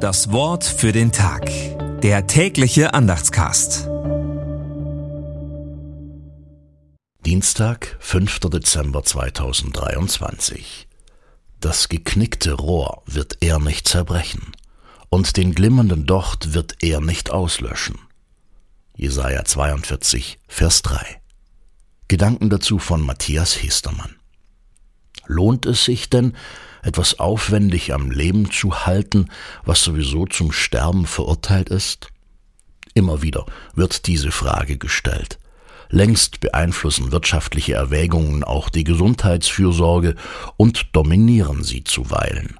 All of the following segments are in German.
Das Wort für den Tag. Der tägliche Andachtscast. Dienstag, 5. Dezember 2023. Das geknickte Rohr wird er nicht zerbrechen, und den glimmenden Docht wird er nicht auslöschen. Jesaja 42, Vers 3. Gedanken dazu von Matthias Hestermann. Lohnt es sich denn, etwas aufwendig am Leben zu halten, was sowieso zum Sterben verurteilt ist? Immer wieder wird diese Frage gestellt. Längst beeinflussen wirtschaftliche Erwägungen auch die Gesundheitsfürsorge und dominieren sie zuweilen.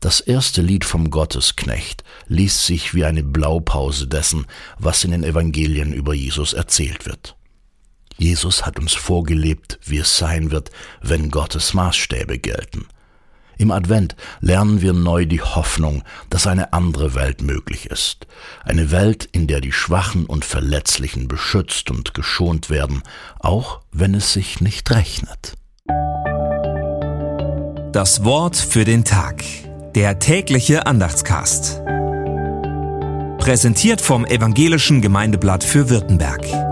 Das erste Lied vom Gottesknecht liest sich wie eine Blaupause dessen, was in den Evangelien über Jesus erzählt wird. Jesus hat uns vorgelebt, wie es sein wird, wenn Gottes Maßstäbe gelten. Im Advent lernen wir neu die Hoffnung, dass eine andere Welt möglich ist. Eine Welt, in der die Schwachen und Verletzlichen beschützt und geschont werden, auch wenn es sich nicht rechnet. Das Wort für den Tag. Der tägliche Andachtscast. Präsentiert vom Evangelischen Gemeindeblatt für Württemberg.